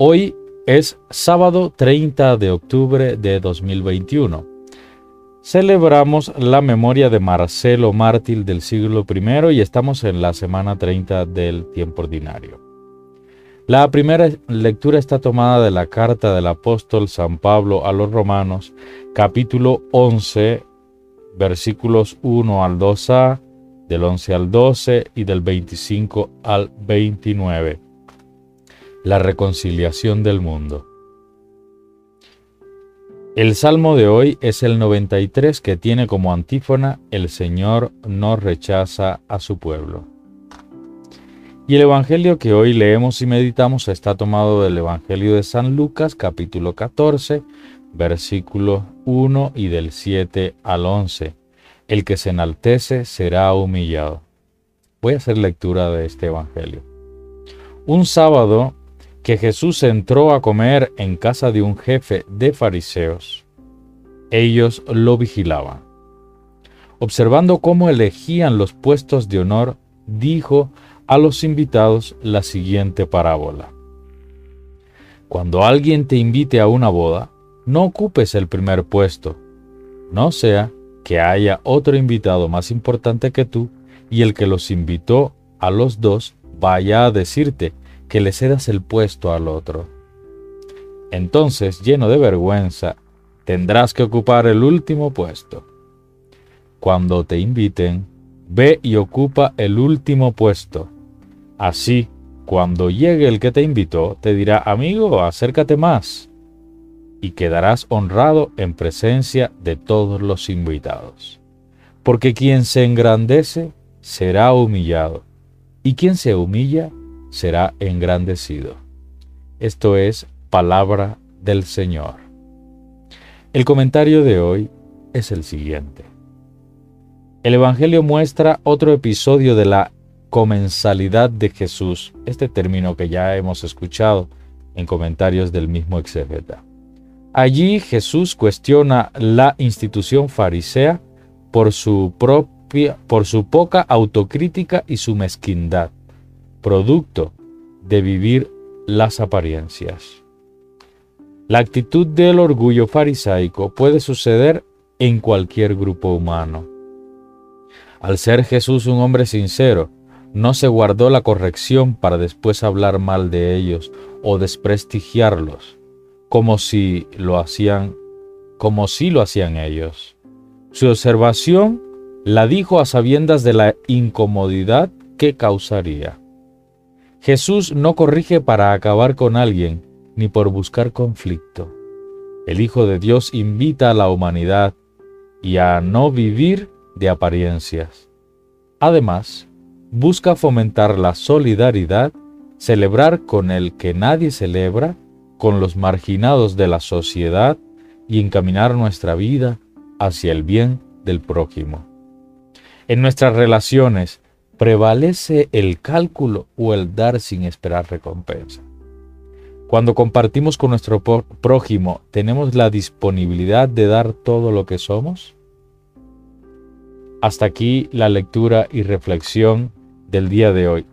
Hoy es sábado 30 de octubre de 2021. Celebramos la memoria de Marcelo mártir del siglo I y estamos en la semana 30 del tiempo ordinario. La primera lectura está tomada de la carta del apóstol San Pablo a los romanos, capítulo 11, versículos 1 al 2a, del 11 al 12 y del 25 al 29. La reconciliación del mundo. El salmo de hoy es el 93 que tiene como antífona El Señor no rechaza a su pueblo. Y el Evangelio que hoy leemos y meditamos está tomado del Evangelio de San Lucas capítulo 14 versículo 1 y del 7 al 11. El que se enaltece será humillado. Voy a hacer lectura de este Evangelio. Un sábado que Jesús entró a comer en casa de un jefe de fariseos. Ellos lo vigilaban. Observando cómo elegían los puestos de honor, dijo a los invitados la siguiente parábola. Cuando alguien te invite a una boda, no ocupes el primer puesto, no sea que haya otro invitado más importante que tú y el que los invitó a los dos vaya a decirte que le cedas el puesto al otro. Entonces, lleno de vergüenza, tendrás que ocupar el último puesto. Cuando te inviten, ve y ocupa el último puesto. Así, cuando llegue el que te invitó, te dirá, amigo, acércate más y quedarás honrado en presencia de todos los invitados. Porque quien se engrandece será humillado, y quien se humilla será engrandecido. Esto es palabra del Señor. El comentario de hoy es el siguiente. El Evangelio muestra otro episodio de la comensalidad de Jesús, este término que ya hemos escuchado en comentarios del mismo exégeta. Allí Jesús cuestiona la institución farisea por su propia por su poca autocrítica y su mezquindad, producto de vivir las apariencias. La actitud del orgullo farisaico puede suceder en cualquier grupo humano. Al ser Jesús un hombre sincero, no se guardó la corrección para después hablar mal de ellos o desprestigiarlos como si lo hacían como si lo hacían ellos. Su observación la dijo a sabiendas de la incomodidad que causaría. Jesús no corrige para acabar con alguien ni por buscar conflicto. El Hijo de Dios invita a la humanidad y a no vivir de apariencias. Además, busca fomentar la solidaridad, celebrar con el que nadie celebra con los marginados de la sociedad y encaminar nuestra vida hacia el bien del prójimo. En nuestras relaciones, ¿prevalece el cálculo o el dar sin esperar recompensa? Cuando compartimos con nuestro prójimo, ¿tenemos la disponibilidad de dar todo lo que somos? Hasta aquí la lectura y reflexión del día de hoy.